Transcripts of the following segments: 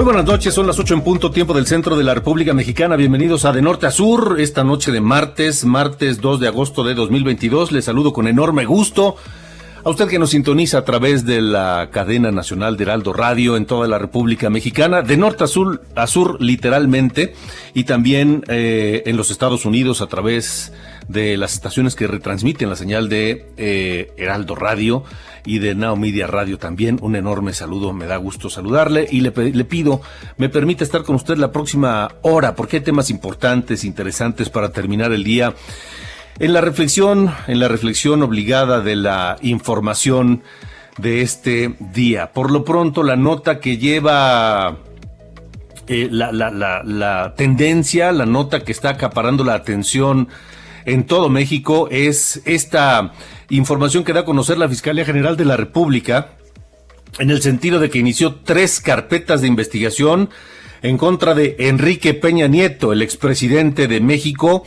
Muy buenas noches, son las 8 en punto tiempo del centro de la República Mexicana. Bienvenidos a De Norte a Sur, esta noche de martes, martes 2 de agosto de 2022. Les saludo con enorme gusto. A usted que nos sintoniza a través de la cadena nacional de Heraldo Radio en toda la República Mexicana, de norte a sur, a sur literalmente, y también eh, en los Estados Unidos a través de las estaciones que retransmiten la señal de eh, Heraldo Radio y de Now Media Radio también. Un enorme saludo, me da gusto saludarle y le, le pido, me permite estar con usted la próxima hora porque hay temas importantes, interesantes para terminar el día. En la reflexión, en la reflexión obligada de la información de este día. Por lo pronto, la nota que lleva eh, la, la, la, la tendencia, la nota que está acaparando la atención en todo México es esta información que da a conocer la Fiscalía General de la República en el sentido de que inició tres carpetas de investigación en contra de Enrique Peña Nieto, el expresidente de México,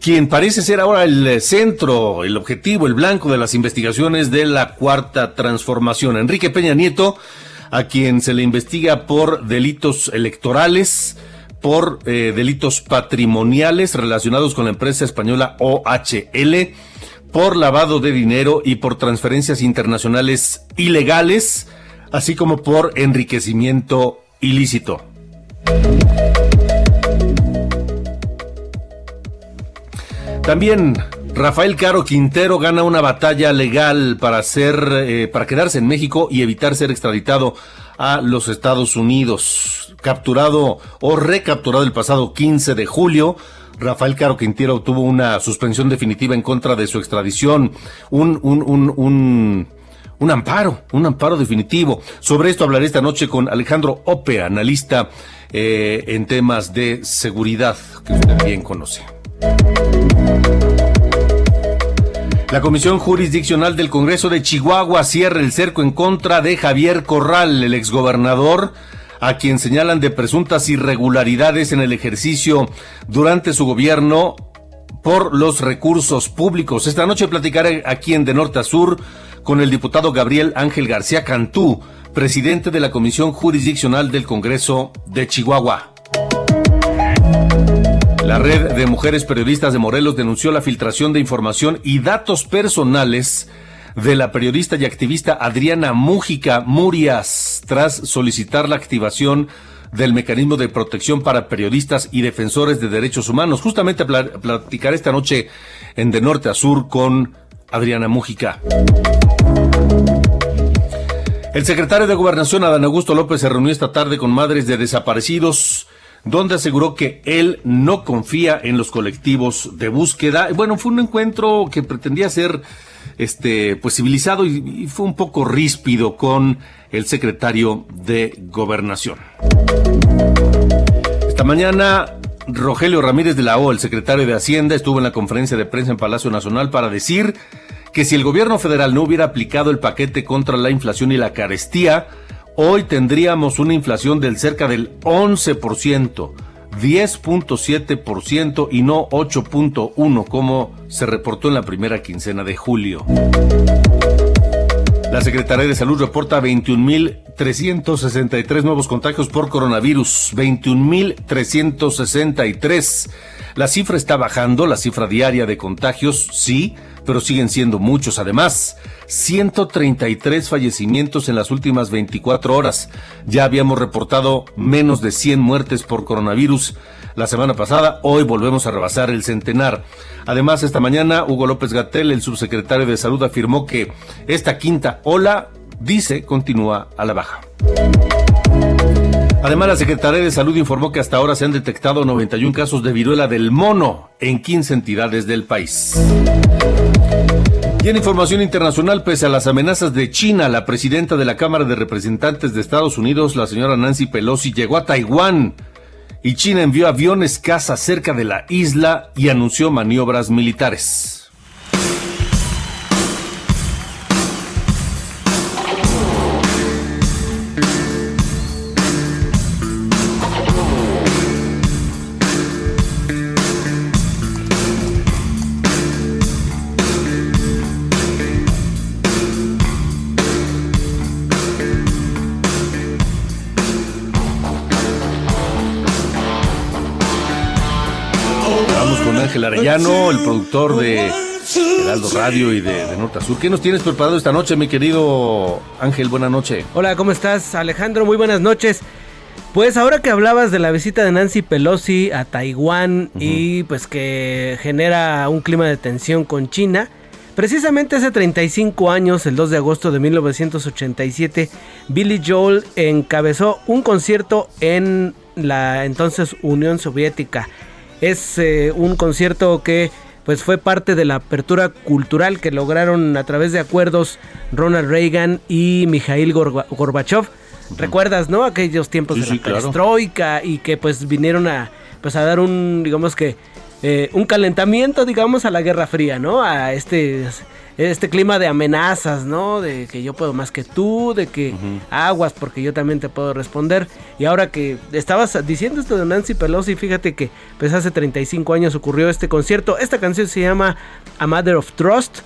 quien parece ser ahora el centro, el objetivo, el blanco de las investigaciones de la cuarta transformación. Enrique Peña Nieto, a quien se le investiga por delitos electorales, por eh, delitos patrimoniales relacionados con la empresa española OHL, por lavado de dinero y por transferencias internacionales ilegales, así como por enriquecimiento ilícito. También Rafael Caro Quintero gana una batalla legal para ser, eh, para quedarse en México y evitar ser extraditado a los Estados Unidos. Capturado o recapturado el pasado 15 de julio, Rafael Caro Quintero obtuvo una suspensión definitiva en contra de su extradición, un, un, un, un, un amparo, un amparo definitivo. Sobre esto hablaré esta noche con Alejandro Ope, analista eh, en temas de seguridad, que usted bien conoce. La Comisión Jurisdiccional del Congreso de Chihuahua cierra el cerco en contra de Javier Corral, el exgobernador, a quien señalan de presuntas irregularidades en el ejercicio durante su gobierno por los recursos públicos. Esta noche platicaré aquí en De Norte a Sur con el diputado Gabriel Ángel García Cantú, presidente de la Comisión Jurisdiccional del Congreso de Chihuahua. La red de mujeres periodistas de Morelos denunció la filtración de información y datos personales de la periodista y activista Adriana Mújica Murias tras solicitar la activación del mecanismo de protección para periodistas y defensores de derechos humanos. Justamente platicaré esta noche en De Norte a Sur con Adriana Mújica. El secretario de Gobernación, Adán Augusto López, se reunió esta tarde con madres de desaparecidos donde aseguró que él no confía en los colectivos de búsqueda. Bueno, fue un encuentro que pretendía ser este pues civilizado y, y fue un poco ríspido con el secretario de Gobernación. Esta mañana Rogelio Ramírez de la O, el secretario de Hacienda, estuvo en la conferencia de prensa en Palacio Nacional para decir que si el gobierno federal no hubiera aplicado el paquete contra la inflación y la carestía, hoy tendríamos una inflación del cerca del 11%, 10.7% y no 8.1% como se reportó en la primera quincena de julio. La Secretaría de Salud reporta 21.363 nuevos contagios por coronavirus, 21.363. La cifra está bajando, la cifra diaria de contagios sí, pero siguen siendo muchos. Además, 133 fallecimientos en las últimas 24 horas. Ya habíamos reportado menos de 100 muertes por coronavirus la semana pasada. Hoy volvemos a rebasar el centenar. Además, esta mañana, Hugo López Gatel, el subsecretario de Salud, afirmó que esta quinta ola, dice, continúa a la baja. Además, la Secretaría de Salud informó que hasta ahora se han detectado 91 casos de viruela del mono en 15 entidades del país. Y en información internacional, pese a las amenazas de China, la presidenta de la Cámara de Representantes de Estados Unidos, la señora Nancy Pelosi, llegó a Taiwán y China envió aviones caza cerca de la isla y anunció maniobras militares. Arellano, el productor de Heraldo Radio y de, Norte a Sur. ¿Qué nos tienes preparado esta noche, mi querido Ángel? Buenas noches. Hola, ¿cómo estás, Alejandro? Muy buenas noches. Pues ahora que hablabas de la visita de Nancy Pelosi a Taiwán y pues que genera un clima de tensión con China, precisamente hace 35 años, el 2 de agosto de 1987, Billy Joel encabezó un concierto en la entonces Unión Soviética. Es eh, un concierto que pues fue parte de la apertura cultural que lograron a través de acuerdos Ronald Reagan y Mikhail Gorbachev. ¿Recuerdas, no? Aquellos tiempos de la perestroika y que pues vinieron a pues a dar un digamos que eh, un calentamiento digamos a la Guerra Fría, ¿no? A este este clima de amenazas, ¿no? De que yo puedo más que tú, de que aguas porque yo también te puedo responder. Y ahora que estabas diciendo esto de Nancy Pelosi, fíjate que pues hace 35 años ocurrió este concierto. Esta canción se llama A Matter of Trust.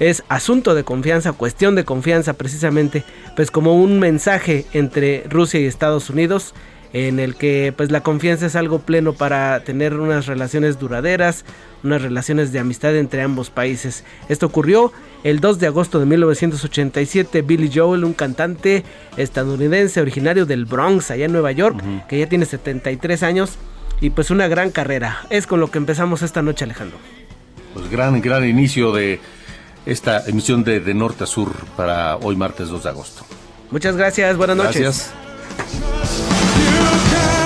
Es asunto de confianza, cuestión de confianza precisamente, pues como un mensaje entre Rusia y Estados Unidos en el que pues la confianza es algo pleno para tener unas relaciones duraderas, unas relaciones de amistad entre ambos países. Esto ocurrió el 2 de agosto de 1987. Billy Joel, un cantante estadounidense originario del Bronx, allá en Nueva York, que ya tiene 73 años y pues una gran carrera. Es con lo que empezamos esta noche, Alejandro. Pues gran, gran inicio de esta emisión de De Norte a Sur para hoy martes 2 de agosto. Muchas gracias, buenas noches. Gracias. Podcast.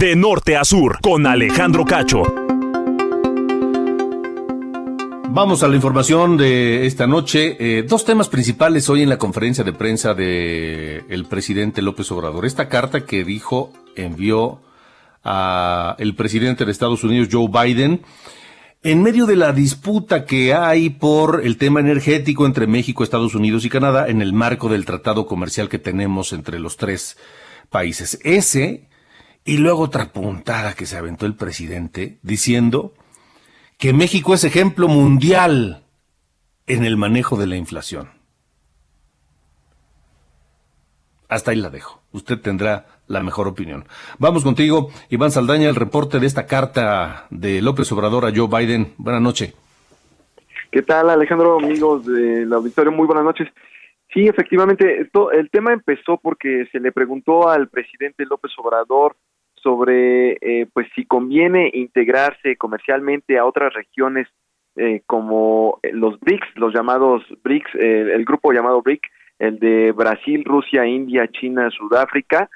De norte a sur, con Alejandro Cacho. Vamos a la información de esta noche. Eh, dos temas principales hoy en la conferencia de prensa del el presidente López Obrador. Esta carta que dijo, envió a el presidente de Estados Unidos, Joe Biden, en medio de la disputa que hay por el tema energético entre México, Estados Unidos y Canadá en el marco del tratado comercial que tenemos entre los tres países. Ese y luego otra puntada que se aventó el presidente diciendo que México es ejemplo mundial en el manejo de la inflación. Hasta ahí la dejo. Usted tendrá la mejor opinión. Vamos contigo, Iván Saldaña, el reporte de esta carta de López Obrador a Joe Biden. Buenas noches. ¿Qué tal, Alejandro, amigos del auditorio? Muy buenas noches. Sí, efectivamente, esto, el tema empezó porque se le preguntó al presidente López Obrador sobre eh, pues si conviene integrarse comercialmente a otras regiones eh, como eh, los BRICS, los llamados BRICS, el grupo llamado BRIC, el de Brasil, Rusia, India, China, Sudáfrica,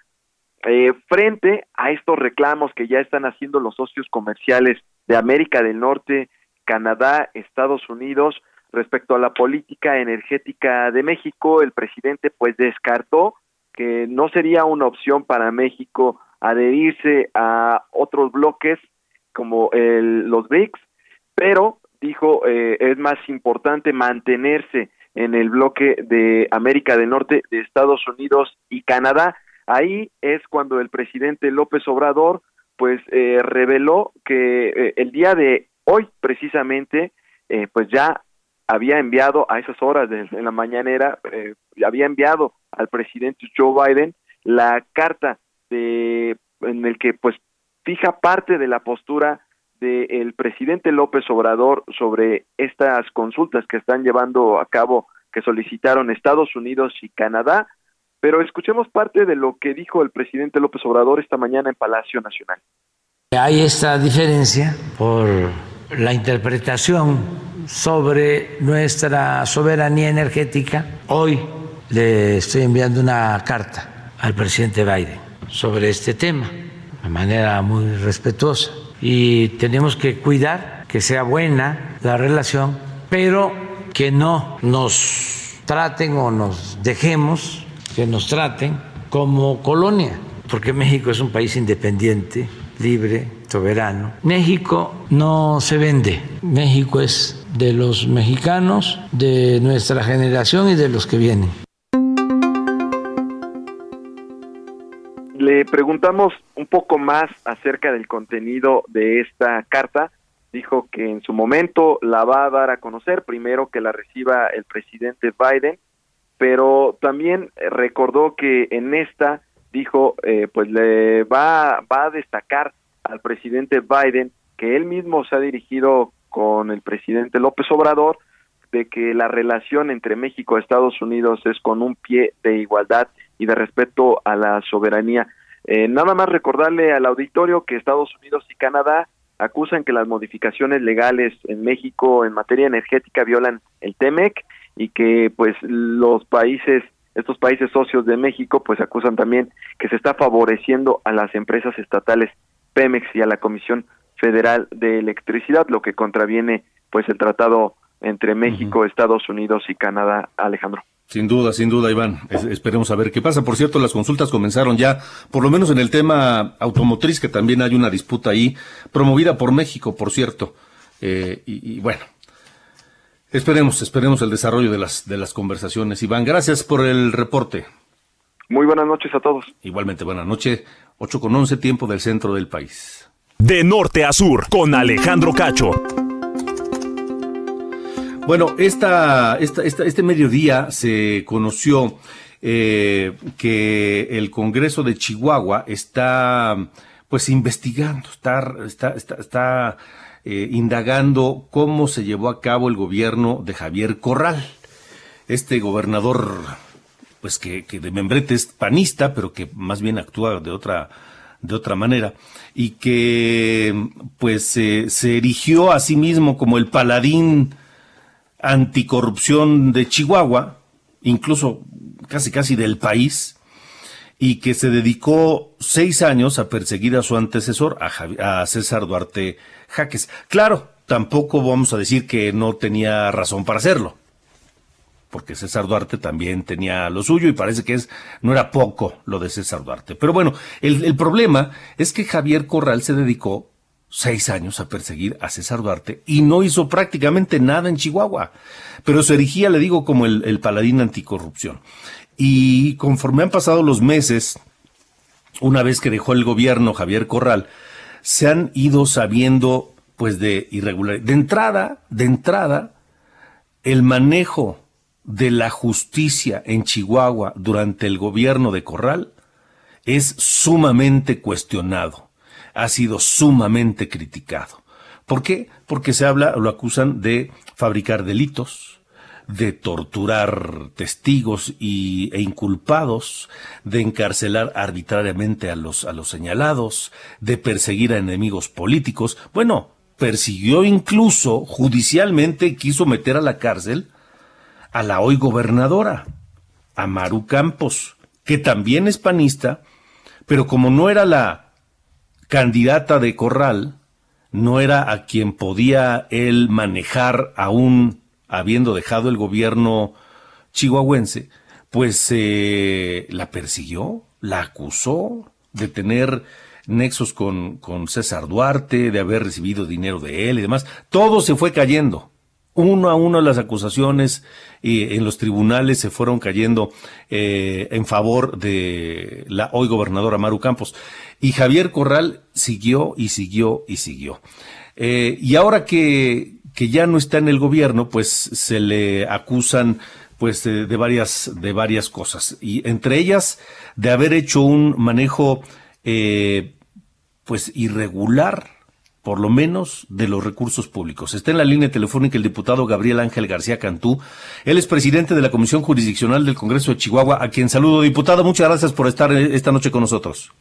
frente a estos reclamos que ya están haciendo los socios comerciales de América del Norte, Canadá, Estados Unidos, respecto a la política energética de México, el presidente pues descartó que no sería una opción para México adherirse a otros bloques como el, los BRICS, pero dijo eh, es más importante mantenerse en el bloque de América del Norte, de Estados Unidos y Canadá. Ahí es cuando el presidente López Obrador pues eh, reveló que eh, el día de hoy precisamente eh, pues ya había enviado a esas horas de, la mañanera había enviado al presidente Joe Biden la carta de en el que pues fija parte de la postura del presidente López Obrador sobre estas consultas que están llevando a cabo que solicitaron Estados Unidos y Canadá pero escuchemos parte de lo que dijo el presidente López Obrador esta mañana en Palacio Nacional. Hay esta diferencia por la interpretación sobre nuestra soberanía energética. Hoy le estoy enviando una carta al presidente Biden sobre este tema de manera muy respetuosa y tenemos que cuidar que sea buena la relación, pero que no nos traten o nos dejemos que nos traten como colonia, porque México es un país independiente, libre, soberano. México no se vende, México es de los mexicanos, de nuestra generación y de los que vienen. Le preguntamos un poco más acerca del contenido de esta carta. Dijo que en su momento la va a dar a conocer, primero que la reciba el presidente Biden pero también recordó que en esta dijo eh, pues le va va a destacar al presidente Biden que él mismo se ha dirigido con el presidente López Obrador de que la relación entre México y Estados Unidos es con un pie de igualdad y de respeto a la soberanía. Eh, nada más recordarle al auditorio que Estados Unidos y Canadá acusan que las modificaciones legales en México en materia energética violan el TEMEC y que pues los países estos países socios de México pues acusan también que se está favoreciendo a las empresas estatales Pemex y a la Comisión Federal de Electricidad, lo que contraviene pues el tratado entre México, Estados Unidos y Canadá, Alejandro. Sin duda, sin duda, Iván. esperemos a ver qué pasa. Por cierto, las consultas comenzaron ya, por lo menos en el tema automotriz, que también hay una disputa ahí, promovida por México, por cierto. Eh, y, bueno, Esperemos, esperemos el desarrollo de las, de las conversaciones. Iván, gracias por el reporte. Muy buenas noches a todos. Igualmente, buenas noches. 8 con 11, tiempo del centro del país. De norte a sur, con Alejandro Cacho. Bueno, esta, esta, este mediodía se conoció eh, que el Congreso de Chihuahua está pues investigando, está, está, está, está eh, indagando cómo se llevó a cabo el gobierno de Javier Corral. Este gobernador, pues que, de membrete es panista, pero que más bien actúa de otra, de otra manera, y que pues se erigió a sí mismo como el paladín anticorrupción de Chihuahua, incluso casi casi del país, y que se dedicó seis años a perseguir a su antecesor, a, César Duarte Jaques. Claro, tampoco vamos a decir que no tenía razón para hacerlo, porque César Duarte también tenía lo suyo y parece que es, no era poco lo de César Duarte. Pero bueno, el problema es que Javier Corral se dedicó seis años a perseguir a César Duarte y no hizo prácticamente nada en Chihuahua, pero se erigía, le digo, como el, el paladín anticorrupción. Y conforme han pasado los meses, una vez que dejó el gobierno Javier Corral, se han ido sabiendo pues de irregularidad. De entrada, de entrada, el manejo de la justicia en Chihuahua durante el gobierno de Corral es sumamente cuestionado, ha sido sumamente criticado. ¿Por qué? Porque se habla, lo acusan de fabricar delitos, de torturar testigos y, e inculpados, de encarcelar arbitrariamente a los, a los señalados, de perseguir a enemigos políticos. Bueno, persiguió incluso judicialmente, quiso meter a la cárcel a la hoy gobernadora, a Maru Campos, que también es panista, pero como no era la candidata de Corral, no era a quien podía él manejar aún habiendo dejado el gobierno chihuahuense, pues eh, la persiguió, la acusó de tener nexos con, con César Duarte, de haber recibido dinero de él y demás. Todo se fue cayendo. Uno a uno las acusaciones y en los tribunales se fueron cayendo eh, en favor de la hoy gobernadora Maru Campos. Y Javier Corral siguió y siguió y siguió. Eh, y ahora que, que ya no está en el gobierno, pues se le acusan pues de, varias de varias cosas y entre ellas de haber hecho un manejo eh, pues irregular por lo menos de los recursos públicos. Está en la línea telefónica el diputado Gabriel Ángel García Cantú. Él es presidente de la Comisión Jurisdiccional del Congreso de Chihuahua, a quien saludo. Diputado, muchas gracias por estar esta noche con nosotros.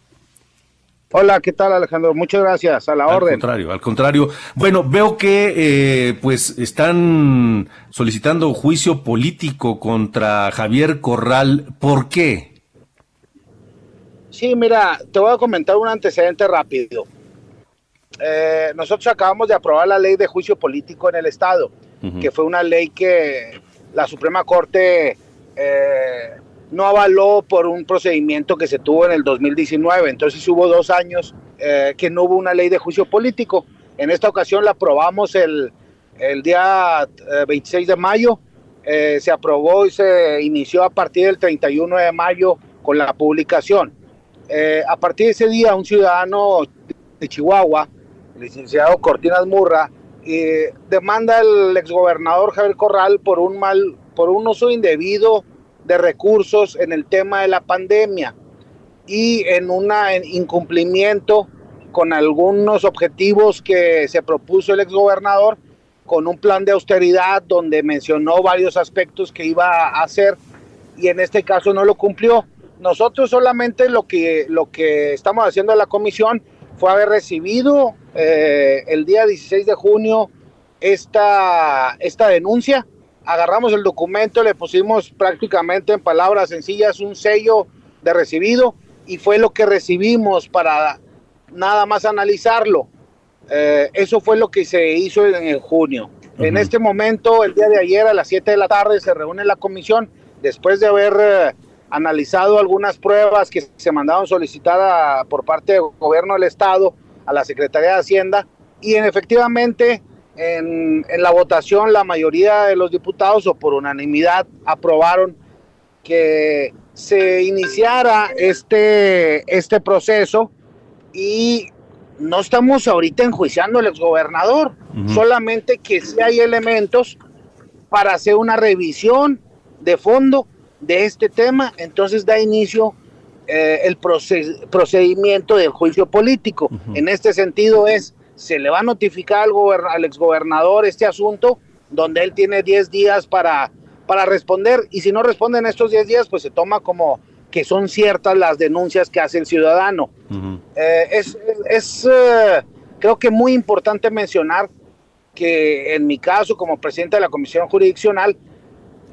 Hola, ¿qué tal Alejandro? Muchas gracias, a la orden. Al contrario, al contrario. Bueno, veo que eh, pues están solicitando juicio político contra Javier Corral. ¿Por qué? Sí, mira, te voy a comentar un antecedente rápido. Eh, nosotros acabamos de aprobar la ley de juicio político en el Estado, que fue una ley que la Suprema Corte eh, no avaló por un procedimiento que se tuvo en el 2019. Entonces hubo dos años eh, que no hubo una ley de juicio político. En esta ocasión la aprobamos el, el día 26 eh, de mayo. Eh, se aprobó y se inició a partir del 31 de mayo con la publicación. a partir de ese día, un ciudadano de Chihuahua, licenciado Cortinas Murra, demanda al exgobernador Javier Corral por un mal, por un uso indebido de recursos en el tema de la pandemia y en un incumplimiento con algunos objetivos que se propuso el exgobernador con un plan de austeridad donde mencionó varios aspectos que iba a hacer y en este caso no lo cumplió. Nosotros solamente lo que, lo que estamos haciendo en la comisión fue haber recibido eh, el día 16 de junio esta, esta denuncia agarramos el documento, le pusimos prácticamente en palabras sencillas un sello de recibido y fue lo que recibimos para nada más analizarlo. Eh, eso fue lo que se hizo en, junio. En este momento, el día de ayer a las 7 de la tarde se reúne la comisión después de haber eh, analizado algunas pruebas que se mandaron solicitar por parte del gobierno del estado a la Secretaría de Hacienda y en, efectivamente en, la votación la mayoría de los diputados o por unanimidad aprobaron que se iniciara este, este proceso y no estamos ahorita enjuiciando al exgobernador, solamente que si hay elementos para hacer una revisión de fondo de este tema, entonces da inicio eh, el procedimiento del juicio político. En este sentido es se le va a notificar al, al exgobernador este asunto, donde él tiene 10 días para, para responder, y si no responde en estos 10 días, pues se toma como que son ciertas las denuncias que hace el ciudadano. Eh, es, es eh, creo que muy importante mencionar que en mi caso, como presidente de la Comisión Jurisdiccional,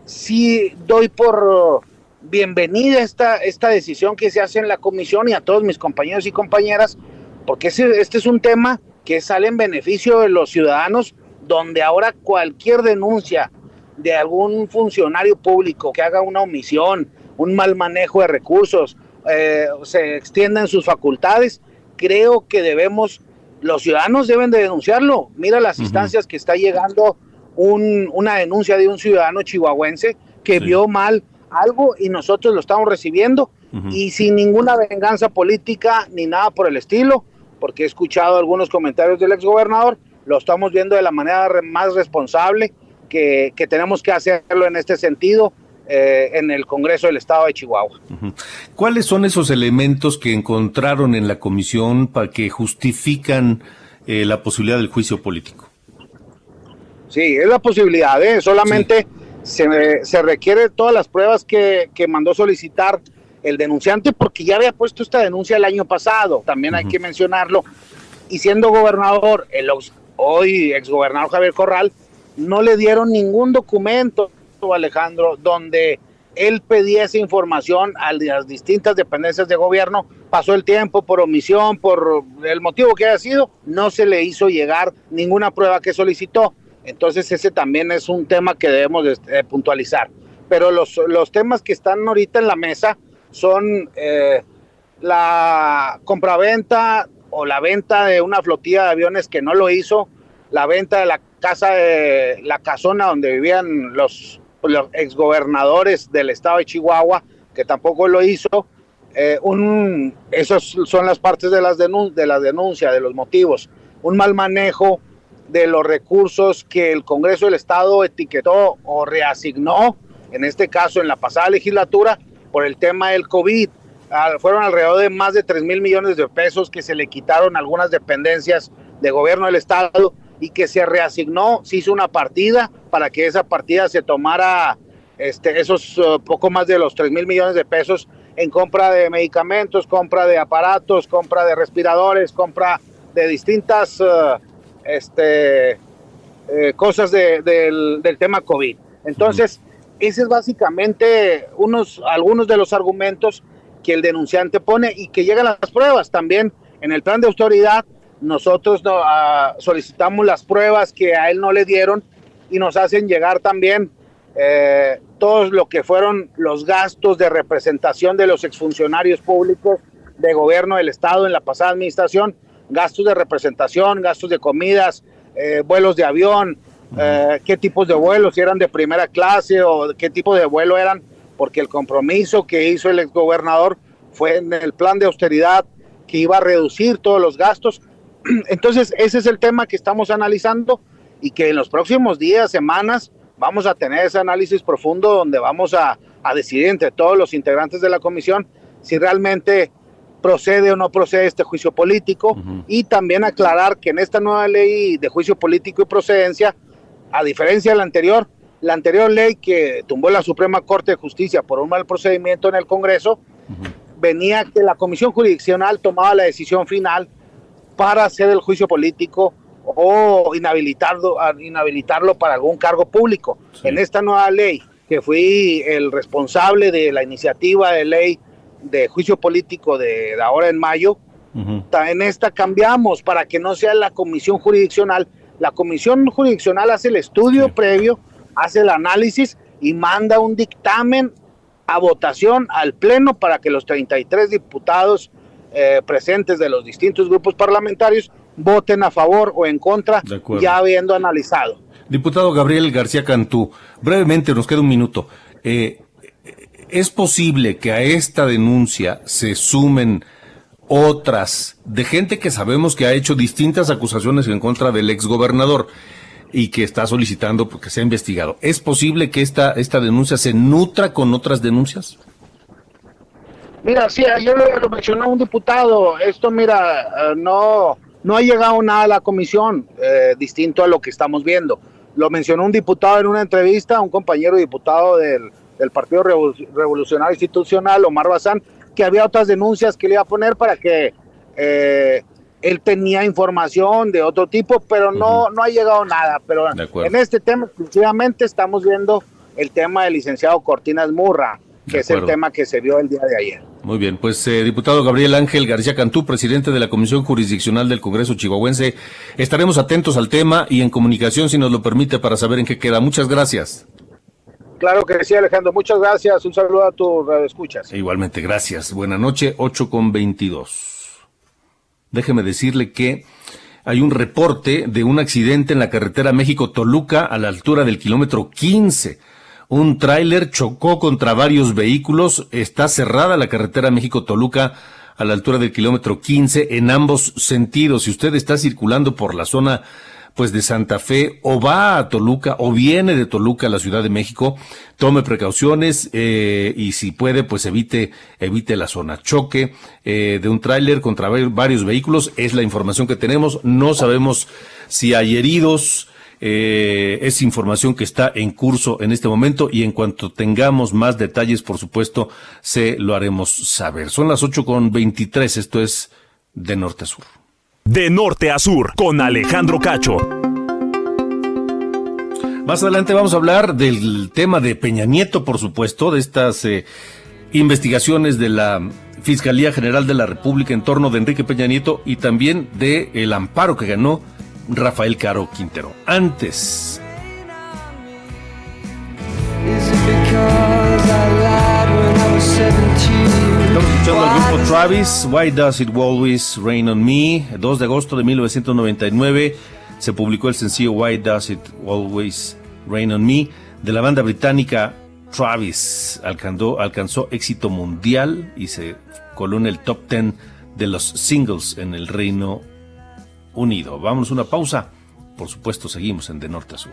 sí doy por bienvenida esta, esta decisión que se hace en la comisión y a todos mis compañeros y compañeras, porque este es un tema que sale en beneficio de los ciudadanos, donde ahora cualquier denuncia de algún funcionario público que haga una omisión, un mal manejo de recursos, eh, se extiendan sus facultades, creo que debemos, los ciudadanos deben de denunciarlo. Mira las instancias que está llegando una denuncia de un ciudadano chihuahuense que vio mal algo y nosotros lo estamos recibiendo y sin ninguna venganza política ni nada por el estilo porque he escuchado algunos comentarios del exgobernador, lo estamos viendo de la manera más responsable que, tenemos que hacerlo en este sentido. Eh, en el Congreso del Estado de Chihuahua. ¿Cuáles son esos elementos que encontraron en la comisión para que justifican eh, la posibilidad del juicio político? Sí, es la posibilidad, ¿eh? solamente se, se requiere todas las pruebas que, que mandó solicitar el denunciante porque ya había puesto esta denuncia el año pasado, también hay que mencionarlo, y siendo gobernador, el hoy exgobernador Javier Corral, no le dieron ningún documento, Alejandro, donde él pedía esa información a las distintas dependencias de gobierno, pasó el tiempo por omisión, por el motivo que haya sido, no se le hizo llegar ninguna prueba que solicitó. Entonces ese también es un tema que debemos de, puntualizar. Pero los, los temas que están ahorita en la mesa son eh, la compraventa o la venta de una flotilla de aviones que no lo hizo, la venta de la casa de la casona donde vivían los, los exgobernadores del estado de Chihuahua, que tampoco lo hizo. Eh, un, esas son las partes de las, de la denuncia, de los motivos. Un mal manejo de los recursos que el Congreso del Estado etiquetó o reasignó, en este caso en la pasada legislatura, por el tema del COVID. fueron alrededor de más de 3 mil millones de pesos que se le quitaron algunas dependencias de gobierno del Estado y que se reasignó, se hizo una partida para que esa partida se tomara este, esos uh, poco más de los 3 mil millones de pesos en compra de medicamentos, compra de aparatos, compra de respiradores, compra de distintas uh, este, eh, cosas del, tema COVID. Entonces, ese es básicamente unos, algunos de los argumentos que el denunciante pone y que llegan las pruebas. También en el plan de autoridad nosotros ah, solicitamos las pruebas que a él no le dieron y nos hacen llegar también eh, todos lo que fueron los gastos de representación de los exfuncionarios públicos de gobierno del Estado en la pasada administración gastos de representación, gastos de comidas, eh, vuelos de avión, eh, qué tipos de vuelos, si eran de primera clase o qué tipo de vuelo eran, porque el compromiso que hizo el exgobernador fue en el plan de austeridad que iba a reducir todos los gastos. Entonces, ese es el tema que estamos analizando y que en los próximos días, semanas, vamos a tener ese análisis profundo donde vamos a, a decidir entre todos los integrantes de la comisión si realmente procede o no procede este juicio político y también aclarar que en esta nueva ley de juicio político y procedencia, a diferencia de la anterior, la anterior ley que tumbó la Suprema Corte de Justicia por un mal procedimiento en el Congreso, venía que la Comisión Jurisdiccional tomaba la decisión final para hacer el juicio político o inhabilitarlo, inhabilitarlo para algún cargo público. En esta nueva ley, que fui el responsable de la iniciativa de ley de juicio político de, ahora en mayo, en esta cambiamos para que no sea la comisión jurisdiccional. La comisión jurisdiccional hace el estudio previo, hace el análisis y manda un dictamen a votación al Pleno para que los 33 diputados eh, presentes de los distintos grupos parlamentarios voten a favor o en contra, ya habiendo analizado. Diputado Gabriel García Cantú, brevemente nos queda un minuto. Eh, ¿Es posible que a esta denuncia se sumen otras de gente que sabemos que ha hecho distintas acusaciones en contra del exgobernador y que está solicitando que sea investigado? ¿Es posible que esta, esta denuncia se nutra con otras denuncias? Mira, sí, ayer lo, mencionó un diputado. Esto, mira, eh, no, no ha llegado nada a la comisión eh, distinto a lo que estamos viendo. Lo mencionó un diputado en una entrevista, un compañero diputado del, del Partido Revolucionario Institucional, Omar Bazán, que había otras denuncias que le iba a poner para que eh, él tenía información de otro tipo, pero no, no ha llegado nada. Pero en este tema exclusivamente estamos viendo el tema del licenciado Cortinas Murra, que es el tema que se vio el día de ayer. Muy bien, pues eh, diputado Gabriel Ángel García Cantú, presidente de la Comisión Jurisdiccional del Congreso Chihuahuense, estaremos atentos al tema y en comunicación, si nos lo permite, para saber en qué queda. Muchas gracias. Claro que sí, Alejandro. Muchas gracias. Un saludo a tu escuchas. Igualmente, gracias. Buenas noches, 8 con 22. Déjeme decirle que hay un reporte de un accidente en la carretera México-Toluca a la altura del kilómetro 15. Un tráiler chocó contra varios vehículos. Está cerrada la carretera México-Toluca a la altura del kilómetro 15 en ambos sentidos. Si usted está circulando por la zona pues de Santa Fe o va a Toluca o viene de Toluca a la Ciudad de México, tome precauciones eh, y si puede pues evite evite la zona choque eh, de un tráiler contra varios vehículos es la información que tenemos no sabemos si hay heridos eh, es información que está en curso en este momento y en cuanto tengamos más detalles, por supuesto, se lo haremos saber. Son las ocho con veintitrés, esto es de norte a sur. De norte a sur, con Alejandro Cacho. Más adelante vamos a hablar del tema de Peña Nieto, por supuesto, de estas eh, investigaciones de la Fiscalía General de la República en torno de Enrique Peña Nieto y también de el amparo que ganó Rafael Caro Quintero. Antes. Estamos escuchando grupo Travis, Why Does It Always Rain on Me? 2 de agosto de 1999 se publicó el sencillo Why Does It Always Rain on Me de la banda británica Travis. Alcanzó, alcanzó éxito mundial y se coló en el top 10 de los singles en el Reino Unido. Vamos a una pausa. Por supuesto, seguimos en De Norte a Sur.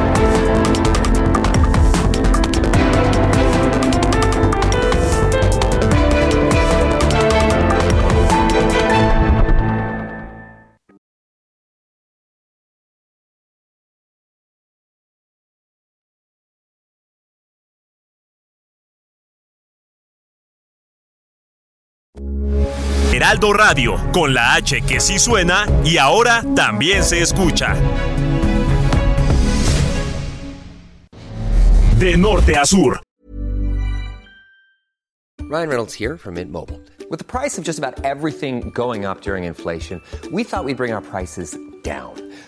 Heraldo Radio, con la H que sí suena y ahora también se escucha. De norte a sur. Ryan Reynolds here from Mint Mobile. With the price of just about everything going up during inflation, we thought we'd bring our prices down.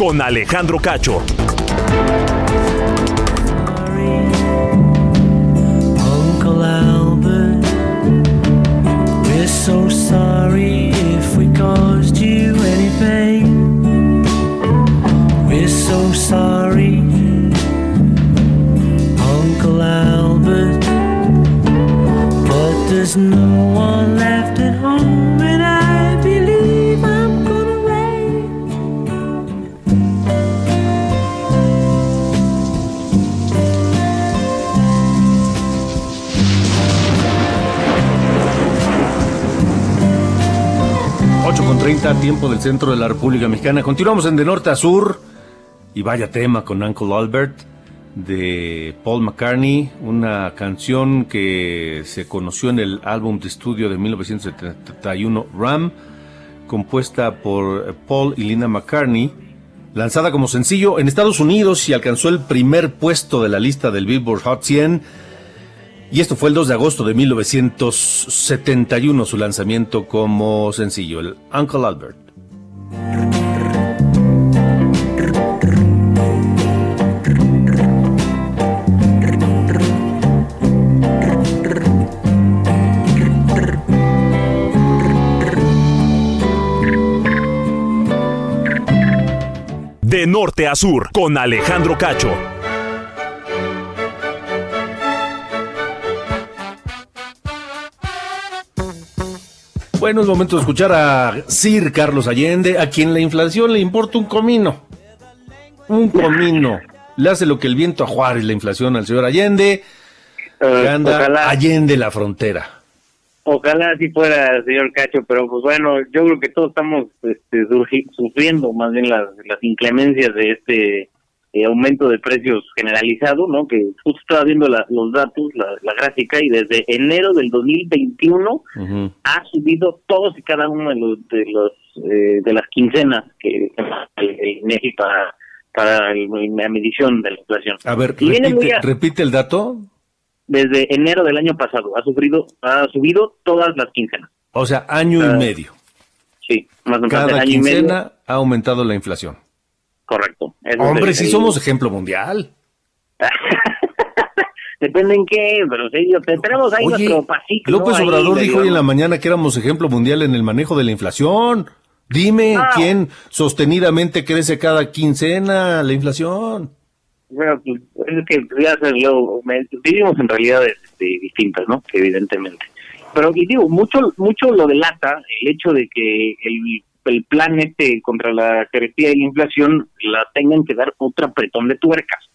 Con Alejandro Cacho. We're so sorry if we caused you any pain. We're so sorry, Uncle Albert, but there's no one left at home, and I 8 con 30, tiempo del centro de la República Mexicana. Continuamos en De Norte a Sur. Y vaya tema con Uncle Albert de Paul McCartney, una canción que se conoció en el álbum de estudio de 1971 Ram, compuesta por Paul y Linda McCartney, lanzada como sencillo en Estados Unidos y alcanzó el primer puesto de la lista del Billboard Hot 100 y esto fue el 2 de agosto de 1971, su lanzamiento como sencillo, el Uncle Albert. De norte a sur. Con Alejandro Cacho. Bueno, es momento de escuchar a Sir Carlos Allende, a quien la inflación le importa un comino. Un comino. Le hace lo que el viento a Juárez, la inflación al señor Allende, anda ojalá. Allende la frontera. Ojalá así fuera, señor Cacho, pero pues bueno, yo creo que todos estamos este, sufriendo más bien las, las inclemencias de este eh, aumento de precios generalizado, ¿no? Que justo estaba viendo la- los datos, la, la gráfica, y desde enero del 2021 ha subido todos y cada uno de los de los eh, de las quincenas que el, el INEGI para para el- la medición de la inflación. A ver, Y viene muy repite, a- repite el dato. desde enero del año pasado ha sufrido ha subido todas las quincenas. O sea, año Ah, y medio. Sí, más o menos Cada año y medio. quincena ha aumentado la inflación. Correcto. Eso Hombre, sí somos ejemplo mundial. Depende en qué, pero sí, yo- te- tenemos ahí Oye, nuestro pasito. López ¿no? Obrador dijo hoy en la mañana que éramos ejemplo mundial en el manejo de la inflación. Dime, Ah. ¿quién sostenidamente crece cada quincena la inflación? Bueno, pues, es que ya se me- vivimos en realidades este, distintas, ¿no? Evidentemente. Pero y digo, mucho mucho lo delata el hecho de que el el plan este contra la carestía y la inflación la tengan que dar otro apretón de tuercas.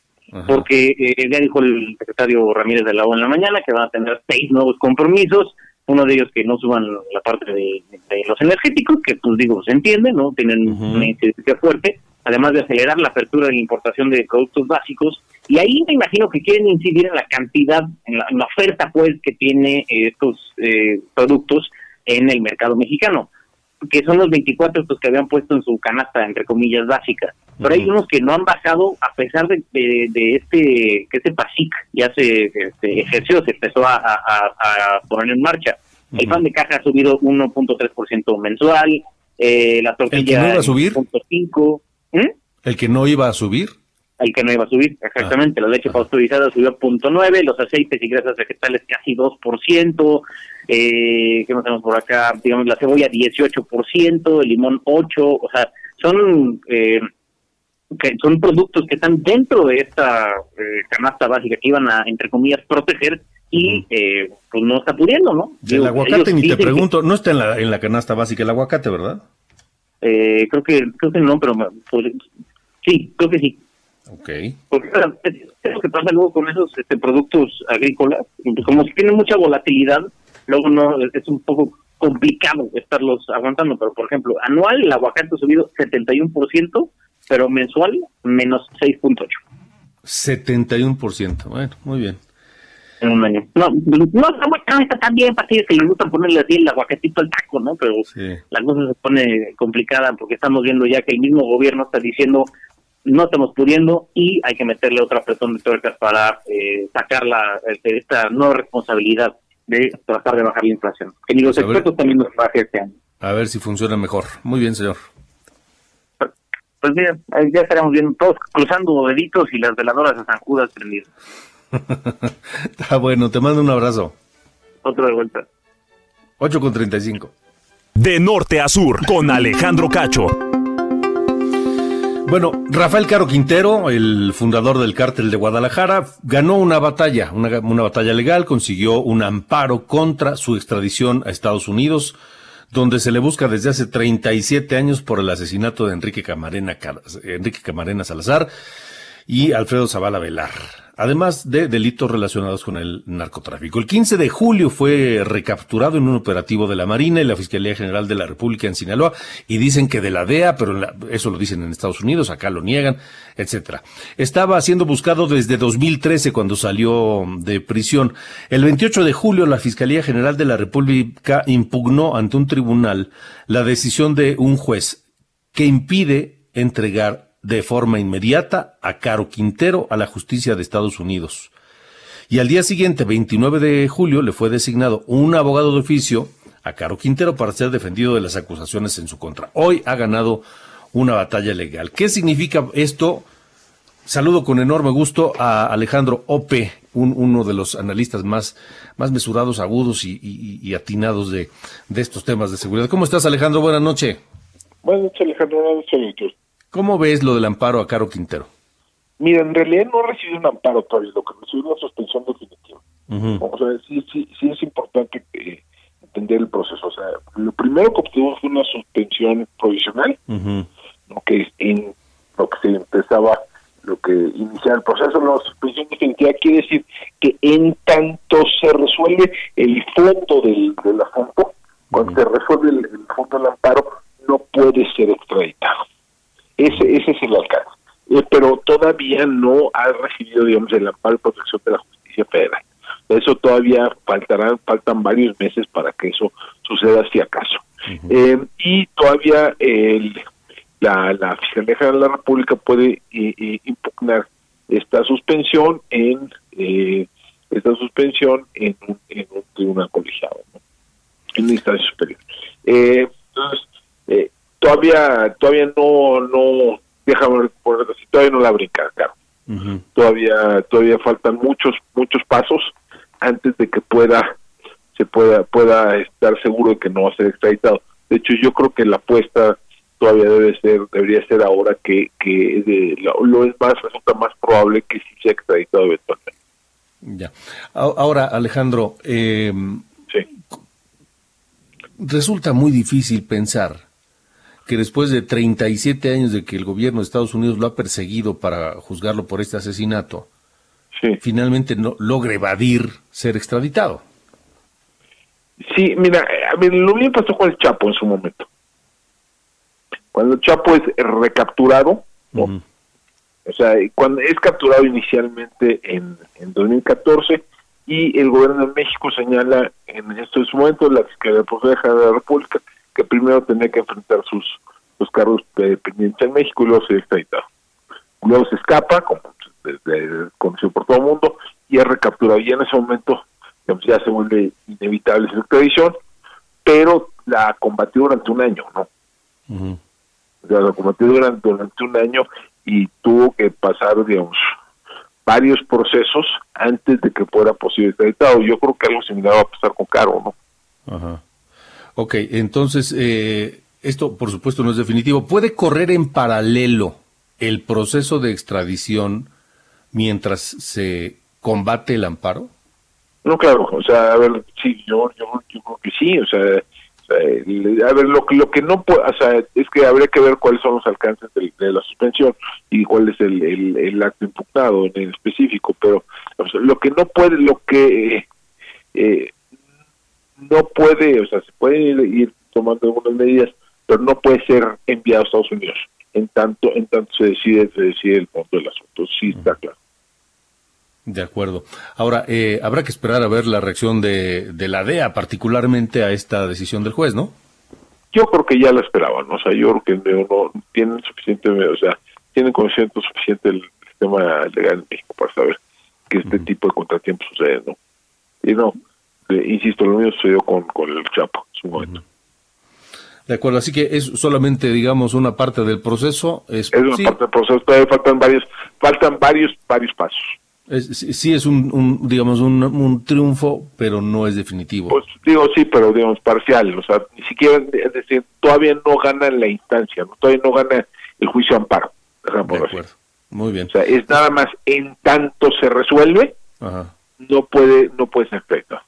Porque eh, ya dijo el secretario Ramírez de la O en la mañana que van a tener seis nuevos compromisos, uno de ellos que no suban la parte de, de los energéticos, que pues digo, se entiende, ¿no? Tienen una incidencia fuerte, además de acelerar la apertura de la importación de productos básicos. Y ahí me imagino que quieren incidir en la cantidad, en la, en la oferta pues que tiene eh, estos eh, productos en el mercado mexicano, que son los 24 estos que habían puesto en su canasta, entre comillas, básica. Pero hay unos que no han bajado a pesar de, de, de este, que este PASIC ya se este, ejerció, se empezó a, a- a- a poner en marcha. El pan de caja ha subido 1.3% mensual, eh, la tortilla no iba a subir? 1.5%, ¿Mm? El que no iba a subir. El que no iba a subir, exactamente. La leche pasteurizada subió a 0.9, los aceites y grasas vegetales casi 2%, eh, ¿qué más tenemos por acá? Digamos, la cebolla 18%, el limón 8%, o sea, son eh, que son productos que están dentro de esta eh, canasta básica que iban a, entre comillas, proteger y eh, pues no está pudiendo, ¿no? El Digo, aguacate ellos ni te que- pregunto, no está en la, en la canasta básica el aguacate, ¿verdad? eh, creo que creo que no, pero pues, sí, creo que sí. Ok. Porque es, lo que pasa luego con esos este, productos agrícolas, pues, como si tienen mucha volatilidad, luego no es un poco complicado estarlos aguantando, pero por ejemplo, anual el aguacate ha subido 71%, pero mensual menos 6.8 71%. Bueno, muy bien. en un año. No, no no, está tan bien para que les gusta ponerle así el aguacatito al taco, ¿no? Pero la cosa se pone complicada porque estamos viendo ya que el mismo gobierno está diciendo no estamos pudiendo y hay que meterle otra apretón de tuercas para eh, sacar la, este, esta nueva responsabilidad de tratar de bajar la inflación. Que ni los Pues ver. expertos también nos baje este año. A ver si funciona mejor. Muy bien, señor. Pues mira, ahí ya estaremos viendo todos cruzando deditos y las veladoras de San Judas prendidas. Está bueno, te mando un abrazo. Otro de vuelta. 8 con 35. De norte a sur, con Alejandro Cacho. Bueno, Rafael Caro Quintero, el fundador del cártel de Guadalajara, ganó una batalla, una, batalla legal, consiguió un amparo contra su extradición a Estados Unidos, donde se le busca desde hace 37 años por el asesinato de Enrique Camarena, Enrique Camarena Salazar y Alfredo Zavala Velar, además de delitos relacionados con el narcotráfico. El 15 de julio fue recapturado en un operativo de la Marina y la Fiscalía General de la República en Sinaloa y dicen que de la DEA, pero eso lo dicen en Estados Unidos, acá lo niegan, etcétera. Estaba siendo buscado desde 2013 cuando salió de prisión. El 28 de julio la Fiscalía General de la República impugnó ante un tribunal la decisión de un juez que impide entregar de forma inmediata a Caro Quintero a la justicia de Estados Unidos. Y al día siguiente, 29 de julio, le fue designado un abogado de oficio a Caro Quintero para ser defendido de las acusaciones en su contra. Hoy ha ganado una batalla legal. ¿Qué significa esto? Saludo con enorme gusto a Alejandro Ope, un- uno de los analistas más, más mesurados, agudos y, atinados de, de estos temas de seguridad. ¿Cómo estás, Alejandro? Buenas noches. Buenas noches, Alejandro. Buenas. ¿Cómo ves lo del amparo a Caro Quintero? Mira, en realidad no recibió un amparo todavía, lo que recibió es una suspensión definitiva. O sea, sí, sí, sí es importante eh, entender el proceso. O sea, lo primero que obtuvo fue una suspensión provisional, lo que en lo que se empezaba, lo que iniciaba el proceso, la suspensión definitiva quiere decir que en tanto se resuelve el fondo del, del asunto, cuando se resuelve el, el fondo del amparo, no puede ser extraditado. Ese, ese es el alcance. Eh, pero todavía no ha recibido, digamos, el amparo y protección de la justicia federal. Eso todavía faltarán, faltan varios meses para que eso suceda si acaso. Eh, y todavía el, la, la Fiscalía General de la República puede eh, impugnar esta suspensión en eh, esta suspensión en un, en un tribunal colegiado, ¿no? en una instancia superior. Eh, entonces, eh, todavía todavía no no déjame ponerlo así, todavía no la brinca, claro. Todavía todavía faltan muchos muchos pasos antes de que pueda se pueda pueda estar seguro de que no va a ser extraditado. De hecho, yo creo que la apuesta todavía debe ser debería ser ahora que que de- lo, lo es más resulta más probable que sí sea extraditado eventualmente. Ya. Ahora, Alejandro, eh, resulta muy difícil pensar que después de 37 años de que el gobierno de Estados Unidos lo ha perseguido para juzgarlo por este asesinato, finalmente no logre evadir ser extraditado. Sí, mira, a ver, lo mismo pasó con el Chapo en su momento. Cuando el Chapo es recapturado, o sea, cuando es capturado inicialmente en, en 2014 y el gobierno de México señala en estos momentos la Fiscalía de la República que primero tenía que enfrentar sus los cargos pendientes en México y luego se extraditado. Luego se escapa, como desde, conocido por todo el mundo, y es recapturado. Y en ese momento ya se vuelve inevitable su extradición, pero la combatió durante un año, ¿no? O sea, la combatió durante, durante un año y tuvo que pasar, digamos, varios procesos antes de que fuera posible extraditado. Yo creo que algo similar va a pasar con Caro, ¿no? Ajá. Ok, entonces, eh, esto por supuesto no es definitivo. ¿Puede correr en paralelo el proceso de extradición mientras se combate el amparo? No, claro, o sea, a ver, sí, yo, yo, yo creo que sí, o sea, a ver, lo, lo que no puede, o sea, es que habría que ver cuáles son los alcances de, la suspensión y cuál es el, el, acto impugnado en específico, pero lo que no puede, lo que eh, no puede, o sea, se puede ir tomando algunas medidas, pero no puede ser enviado a Estados Unidos en tanto en tanto se decide se decide el fondo del asunto sí está claro de acuerdo. Ahora, eh, habrá que esperar a ver la reacción de, de, la DEA, particularmente a esta decisión del juez, ¿no? Yo creo que ya la esperaban, o sea, yo creo que no, tienen suficiente, o sea, tienen conocimiento suficiente del sistema legal en México para saber que este tipo de contratiempos sucede, ¿no? Y no, eh, insisto, lo mismo sucedió con, con el Chapo en su momento. De acuerdo, así que es solamente, digamos, una parte del proceso. Es, es una parte del proceso, todavía faltan varios, faltan varios, varios pasos. Es, sí es un, digamos, un, un, triunfo, pero no es definitivo. Pues digo, sí, pero digamos, parcial. O sea, ni siquiera, es decir, todavía no gana la instancia, ¿no? todavía no gana el juicio amparo. De acuerdo. Muy bien. O sea, es nada más en tanto se resuelve, no puede no puede ser efecto.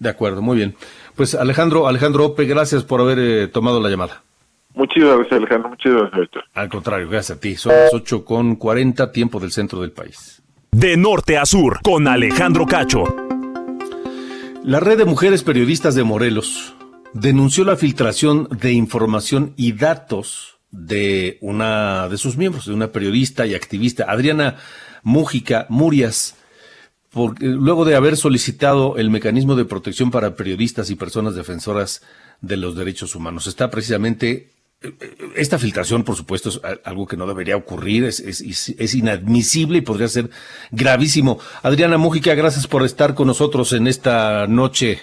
De acuerdo, muy bien. Pues Alejandro, Alejandro Ope, gracias por haber eh, tomado la llamada. Muchísimas gracias, Alejandro. Muchísimas gracias. Al contrario, gracias a ti. Son las 8 con 40, tiempo del centro del país. De norte a sur, con Alejandro Cacho. La red de mujeres periodistas de Morelos denunció la filtración de información y datos de una de sus miembros, de una periodista y activista, Adriana Mújica Murias, porque, luego de haber solicitado el mecanismo de protección para periodistas y personas defensoras de los derechos humanos. Está precisamente eh, esta filtración, por supuesto, es algo que no debería ocurrir, es, es, inadmisible y podría ser gravísimo. Adriana Mújica, gracias por estar con nosotros en esta noche.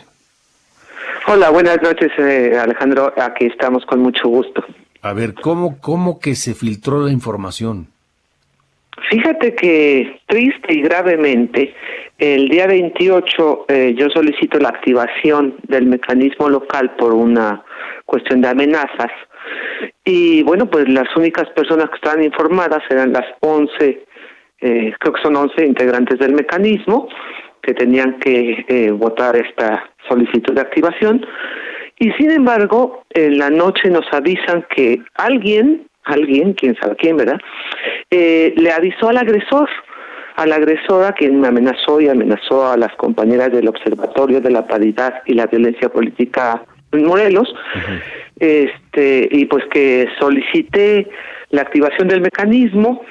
Hola, buenas noches, eh, Alejandro. Aquí estamos con mucho gusto. A ver, ¿cómo, ¿cómo que se filtró la información? Fíjate que triste y gravemente, el día 28 eh, yo solicito la activación del mecanismo local por una cuestión de amenazas. Y bueno, pues las únicas personas que estaban informadas eran las 11, eh, creo que son 11 integrantes del mecanismo que tenían que eh, votar esta solicitud de activación. Y sin embargo en la noche nos avisan que alguien alguien, quién sabe quién, ¿verdad? Eh, le avisó al agresor, a la agresora quien me amenazó y amenazó a las compañeras del Observatorio de la Paridad y la Violencia Política en Morelos, este, y pues que solicité la activación del mecanismo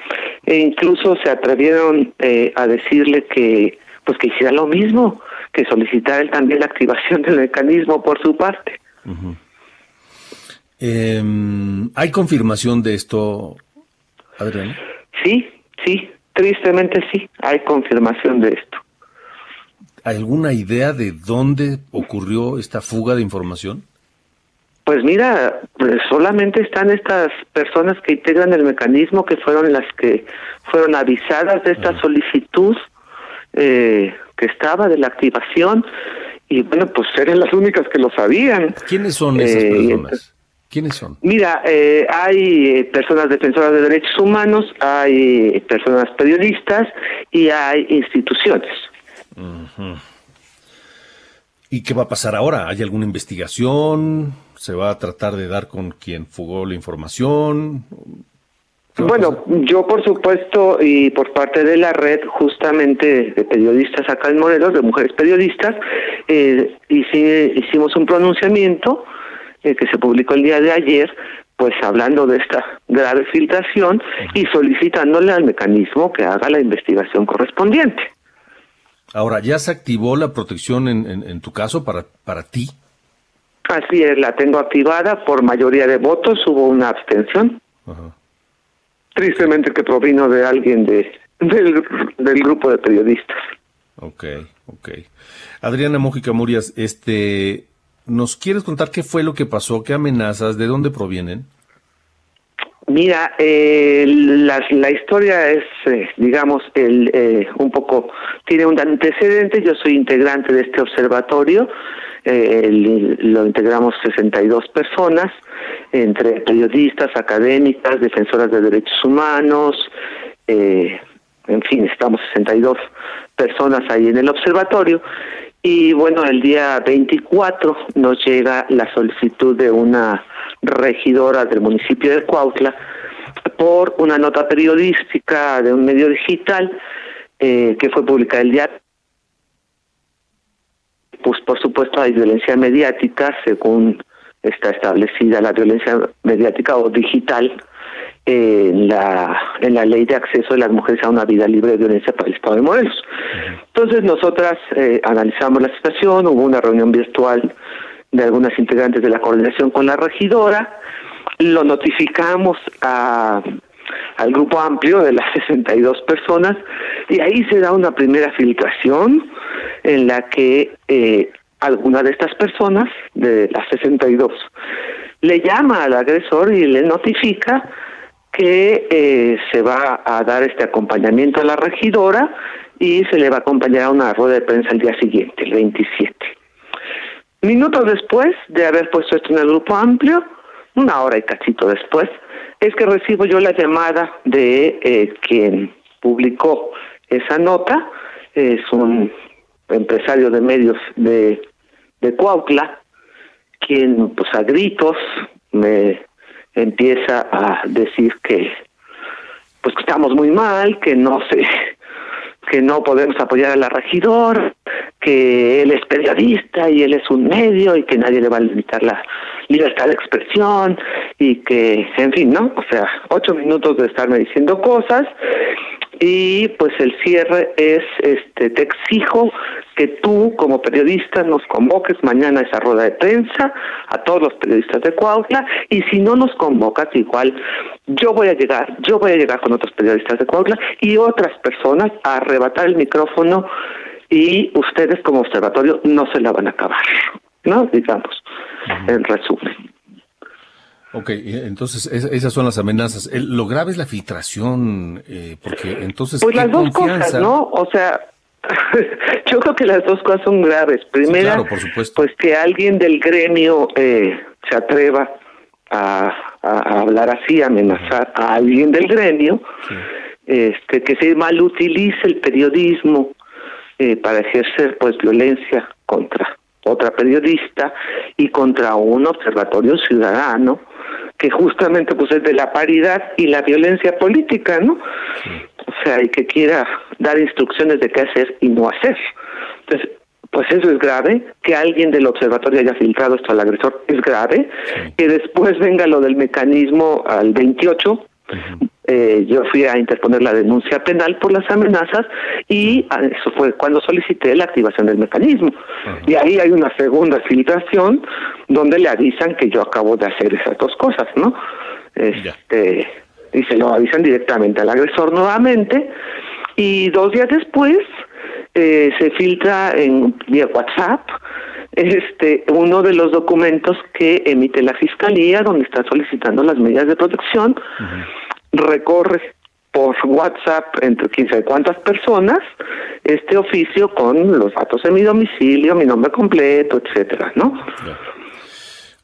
e incluso se atrevieron eh, a decirle que pues que hiciera lo mismo, que solicitara él también la activación del mecanismo por su parte. Eh, ¿Hay confirmación de esto, Adrián? Sí, sí, tristemente sí, hay confirmación de esto. ¿Hay alguna idea de dónde ocurrió esta fuga de información? Pues mira, pues solamente están estas personas que integran el mecanismo, que fueron las que fueron avisadas de esta solicitud eh, que estaba de la activación, y bueno, pues eran las únicas que lo sabían. ¿Quiénes son esas eh, personas? ¿Quiénes son? Mira, eh, hay personas defensoras de derechos humanos, hay personas periodistas y hay instituciones. ¿Y qué va a pasar ahora? ¿Hay alguna investigación? ¿Se va a tratar de dar con quien fugó la información? Bueno, yo por supuesto y por parte de la red justamente de periodistas acá en Morelos, de mujeres periodistas, eh, hicimos un pronunciamiento eh, que se publicó el día de ayer, pues hablando de esta grave filtración y solicitándole al mecanismo que haga la investigación correspondiente. Ahora, ¿ya se activó la protección en, en, tu caso para, para ti? Así es, la tengo activada por mayoría de votos, hubo una abstención. Tristemente que provino de alguien de, del, del grupo de periodistas. Ok, ok. Adriana Mójica Murias, este, ¿nos quieres contar qué fue lo que pasó? ¿Qué amenazas? ¿De dónde provienen? Mira, eh, la, la, historia es, eh, digamos, el, eh, un poco, tiene un antecedente. Yo soy integrante de este observatorio. Eh, lo integramos 62 personas, entre periodistas, académicas, defensoras de derechos humanos, eh, en fin, estamos 62 personas ahí en el observatorio. Y bueno, el día 24 nos llega la solicitud de una regidora del municipio de Cuautla por una nota periodística de un medio digital eh, que fue publicada el día. Pues por supuesto hay violencia mediática según está establecida la violencia mediática o digital en la en la ley de acceso de las mujeres a una vida libre de violencia para el Estado de Morelos. Entonces nosotras eh, analizamos la situación, hubo una reunión virtual de algunas integrantes de la coordinación con la regidora, lo notificamos a, al grupo amplio de las 62 personas y ahí se da una primera filtración en la que eh, alguna de estas personas, de las 62, le llama al agresor y le notifica que eh, se va a dar este acompañamiento a la regidora y se le va a acompañar a una rueda de prensa el día siguiente, el 27. Minutos después de haber puesto esto en el grupo amplio, una hora y cachito después, es que recibo yo la llamada de eh, quien publicó esa nota, es un empresario de medios de, de quien pues a gritos me empieza a decir que pues que estamos muy mal, que no sé, que no podemos apoyar a la regidora, que él es periodista y él es un medio y que nadie le va a limitar la libertad de expresión y que, en fin, ¿no? O sea, ocho minutos de estarme diciendo cosas y pues el cierre es, este, te exijo que tú como periodista nos convoques mañana a esa rueda de prensa, a todos los periodistas de Cuautla, y si no nos convocas igual, yo voy a llegar, yo voy a llegar con otros periodistas de Cuautla y otras personas a arrebatar el micrófono y ustedes como observatorio no se la van a acabar, ¿no? Digamos, en resumen. Ok, entonces esas son las amenazas. lo grave es la filtración, eh, porque entonces... Pues las dos cosas, ¿no? O sea, yo creo que las dos cosas son graves. Primera, pues que alguien del gremio eh, se atreva a, hablar así, a amenazar a alguien del gremio, este que se mal utilice el periodismo eh, para ejercer pues violencia contra otra periodista y contra un observatorio ciudadano que justamente pues es de la paridad y la violencia política, ¿no? O sea, y que quiera dar instrucciones de qué hacer y no hacer. Entonces, pues eso es grave, que alguien del observatorio haya filtrado esto al agresor es grave, que después venga lo del mecanismo al 28, eh, yo fui a interponer la denuncia penal por las amenazas y ah, eso fue cuando solicité la activación del mecanismo. Y ahí hay una segunda filtración donde le avisan que yo acabo de hacer esas dos cosas, ¿no? Este, y se lo avisan directamente al agresor nuevamente y dos días después eh, se filtra en vía WhatsApp este uno de los documentos que emite la fiscalía donde está solicitando las medidas de protección recorre por WhatsApp entre quién sabe cuántas personas este oficio con los datos de mi domicilio, mi nombre completo, etcétera, ¿no?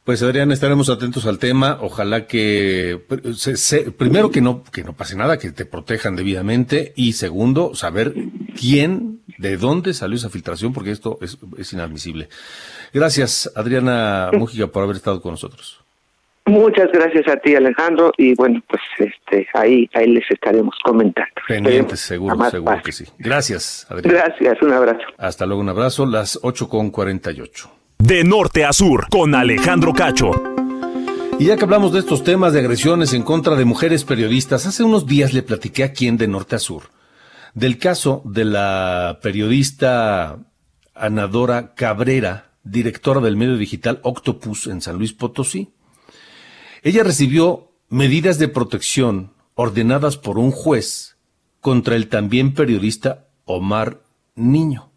Pues Adrián, estaremos atentos al tema. Ojalá que primero que no que no pase nada, que te protejan debidamente y segundo saber quién ¿De dónde salió esa filtración? Porque esto es, es inadmisible. Gracias, Adriana Mújica, por haber estado con nosotros. Muchas gracias a ti, Alejandro, y bueno, pues este, ahí, ahí les estaremos comentando. Pendientes, seguro, seguro paz. que sí. Gracias, Adriana. Gracias, un abrazo. Hasta luego, un abrazo. Las 8 con 48. De norte a sur, con Alejandro Cacho. Y ya que hablamos de estos temas de agresiones en contra de mujeres periodistas, hace unos días le platiqué aquí en De Norte a Sur del caso de la periodista Anadora Cabrera, directora del medio digital Octopus en San Luis Potosí. Ella recibió medidas de protección ordenadas por un juez contra el también periodista Omar Niño.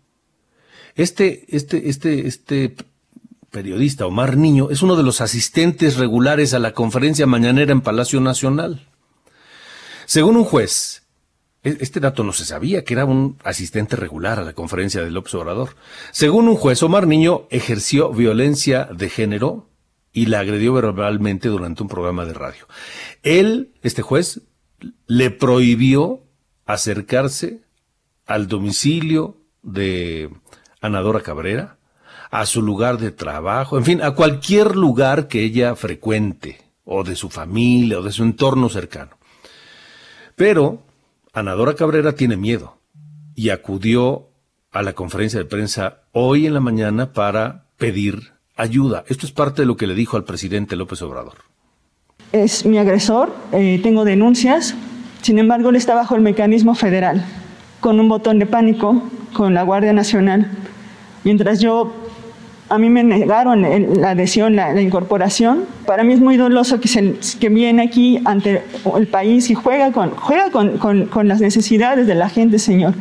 Este, este, este, este periodista Omar Niño es uno de los asistentes regulares a la conferencia mañanera en Palacio Nacional. Según un juez, e- este dato no se sabía, que era un asistente regular a la conferencia de López Obrador. Según un juez, Omar Niño ejerció violencia de género y la agredió verbalmente durante un programa de radio. Él, este juez, le prohibió acercarse al domicilio de Anadora Cabrera, a su lugar de trabajo, en fin, a cualquier lugar que ella frecuente, o de su familia, o de su entorno cercano. Pero Anadora Cabrera tiene miedo y acudió a la conferencia de prensa hoy en la mañana para pedir ayuda. Esto es parte de lo que le dijo al presidente López Obrador. es mi agresor, eh, tengo denuncias, sin embargo él está bajo el mecanismo federal, con un botón de pánico, con la Guardia Nacional, mientras yo, a mí me negaron la adhesión, la, la incorporación, para mí es muy doloso que, se, que viene aquí ante el país y juega con, juega con- con las necesidades de la gente, Señor.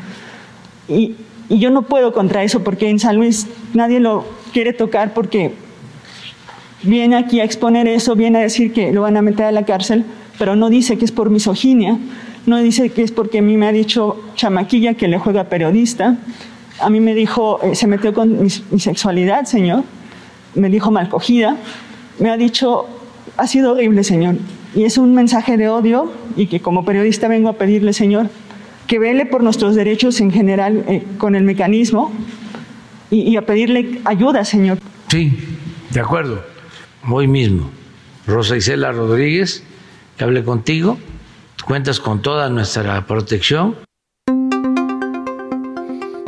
Y, y yo no puedo contra eso porque en San Luis nadie lo quiere tocar porque viene aquí a exponer eso, viene a decir que lo van a meter a la cárcel, pero no dice que es por misoginia, no dice que es porque a mí me ha dicho chamaquilla que le juega periodista, a mí me dijo, eh, se metió con mi, sexualidad, señor, me dijo mal cogida, me ha dicho, ha sido horrible, señor, y es un mensaje de odio y que como periodista vengo a pedirle, señor, que vele por nuestros derechos en general eh, con el mecanismo y, y a pedirle ayuda, señor. Sí, de acuerdo. Hoy mismo, Rosa Isela Rodríguez, que hablé contigo, cuentas con toda nuestra protección.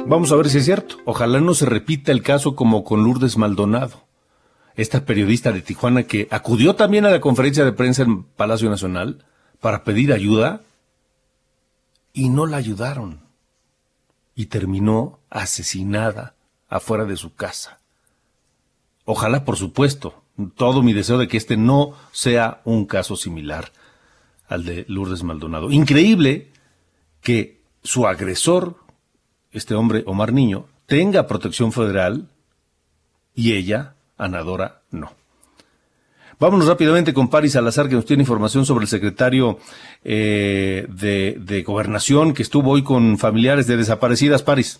Vamos a ver si es cierto. Ojalá no se repita el caso como con Lourdes Maldonado, esta periodista de Tijuana que acudió también a la conferencia de prensa en Palacio Nacional para pedir ayuda y no la ayudaron. Y terminó asesinada afuera de su casa. Ojalá, por supuesto, todo mi deseo de que este no sea un caso similar al de Lourdes Maldonado. Increíble que su agresor, este hombre Omar Niño, tenga protección federal y ella, Anadora, no. Vámonos rápidamente con Paris Salazar, que nos tiene información sobre el secretario eh, de, de Gobernación que estuvo hoy con familiares de desaparecidas. Paris.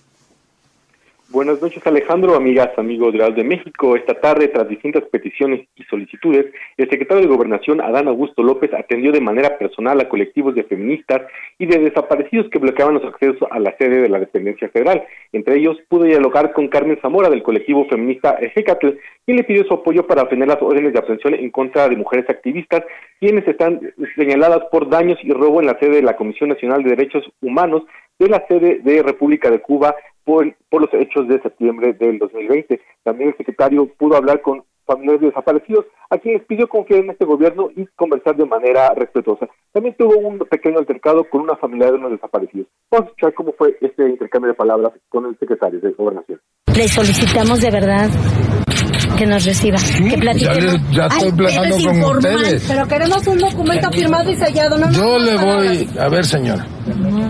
Buenas noches Alejandro, amigas, amigos de de México. Esta tarde, tras distintas peticiones y solicitudes, el secretario de Gobernación, Adán Augusto López, atendió de manera personal a colectivos de feministas y de desaparecidos que bloqueaban los accesos a la sede de la dependencia federal. Entre ellos, pudo dialogar con Carmen Zamora del colectivo feminista Ejecatl, quien le pidió su apoyo para ofender las órdenes de aprehensión en contra de mujeres activistas, quienes están señaladas por daños y robo en la sede de la Comisión Nacional de Derechos Humanos de la sede de República de Cuba por, los hechos de septiembre del 2020. También el secretario pudo hablar con familiares de desaparecidos, a quienes pidió confiar en este gobierno y conversar de manera respetuosa. También tuvo un pequeño altercado con una familiar de unos desaparecidos. Vamos a escuchar cómo fue este intercambio de palabras con el secretario de Gobernación. Le solicitamos de verdad que nos reciba, que platiquemos. Ya, estoy platicando con informal, ustedes. Pero queremos un documento firmado y sellado, ¿no? Yo le voy, a ver señora,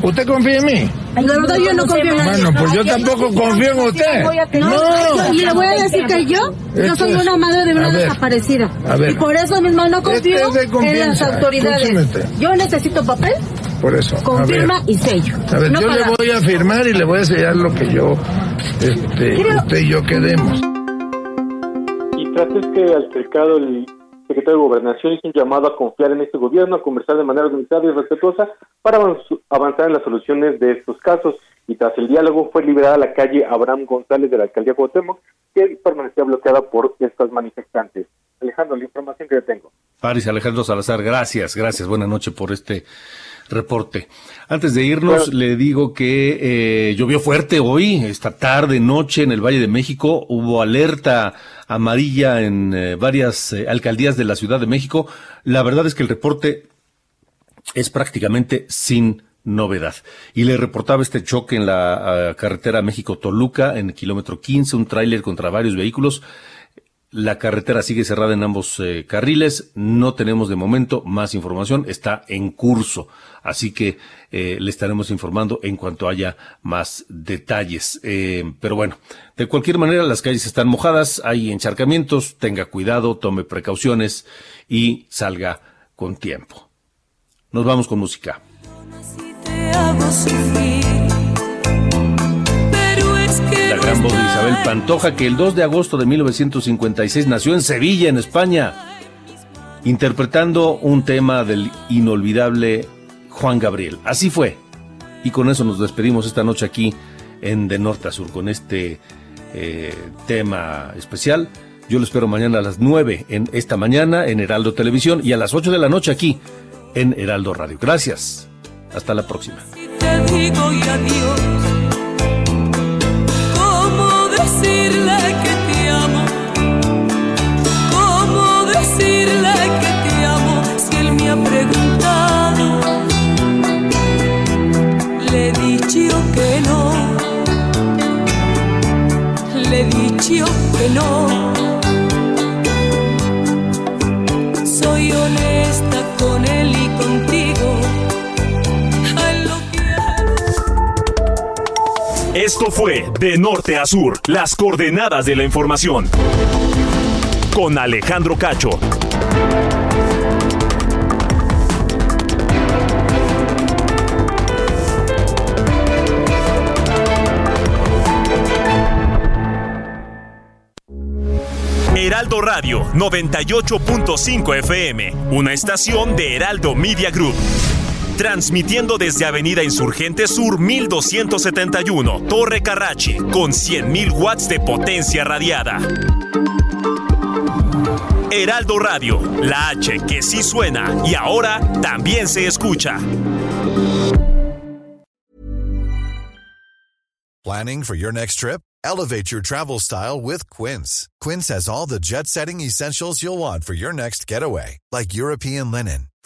¿usted confía en mí? La verdad yo no confío en nadie. Bueno, pues yo tampoco confío en usted. No, y le voy a decir que yo, yo soy una madre de una desaparecida. a ver. Y por eso mismo no Este confío en las autoridades. Yo necesito papel, Por eso. a con ver. firma y sello. A ver, No yo le voy a firmar y le voy a sellar lo que yo, este, usted y yo quedemos. Y tras este altercado, el secretario de Gobernación hizo un llamado a confiar en este gobierno, a conversar de manera organizada y respetuosa para avanzar en las soluciones de estos casos. Y tras el diálogo fue liberada la calle Abraham González de la alcaldía Cuauhtémoc, que permanecía bloqueada por estas manifestantes. Alejandro, la información que yo tengo. Paris Alejandro Salazar, gracias, gracias. Buenas noches por este reporte. Antes de irnos, le digo que eh, llovió fuerte hoy, esta tarde, noche en el Valle de México. Hubo alerta amarilla en eh, varias eh, alcaldías de la Ciudad de México. La verdad es que el reporte es prácticamente sin novedad. Y le reportaba este choque en la carretera México-Toluca, en el kilómetro 15, un tráiler contra varios vehículos. La carretera sigue cerrada en ambos eh, carriles. No tenemos de momento más información. Está en curso. Así que eh, le estaremos informando en cuanto haya más detalles. Eh, pero bueno, de cualquier manera las calles están mojadas, hay encharcamientos. Tenga cuidado, tome precauciones y salga con tiempo. Nos vamos con música. De Isabel Pantoja, que el 2 de agosto de 1956 nació en Sevilla, en España, interpretando un tema del inolvidable Juan Gabriel. Así fue. Y con eso nos despedimos esta noche aquí en De Norte a Sur, con este eh, tema especial. Yo lo espero mañana a las 9 en esta mañana en Heraldo Televisión y a las 8 de la noche aquí en Heraldo Radio. Gracias. Hasta la próxima. ¿Cómo Fue De Norte a Sur, las coordenadas de la información. Con Alejandro Cacho. Heraldo Radio 98.5 FM, una estación de Heraldo Media Group. Transmitiendo desde Avenida Insurgente Sur 1271, Torre Carrachi, con 100.000 watts de potencia radiada. Heraldo Radio, la H que sí suena y ahora también se escucha. Planning for your next trip? Elevate your travel style with Quince. Quince has all the jet setting essentials you'll want for your next getaway, like European linen,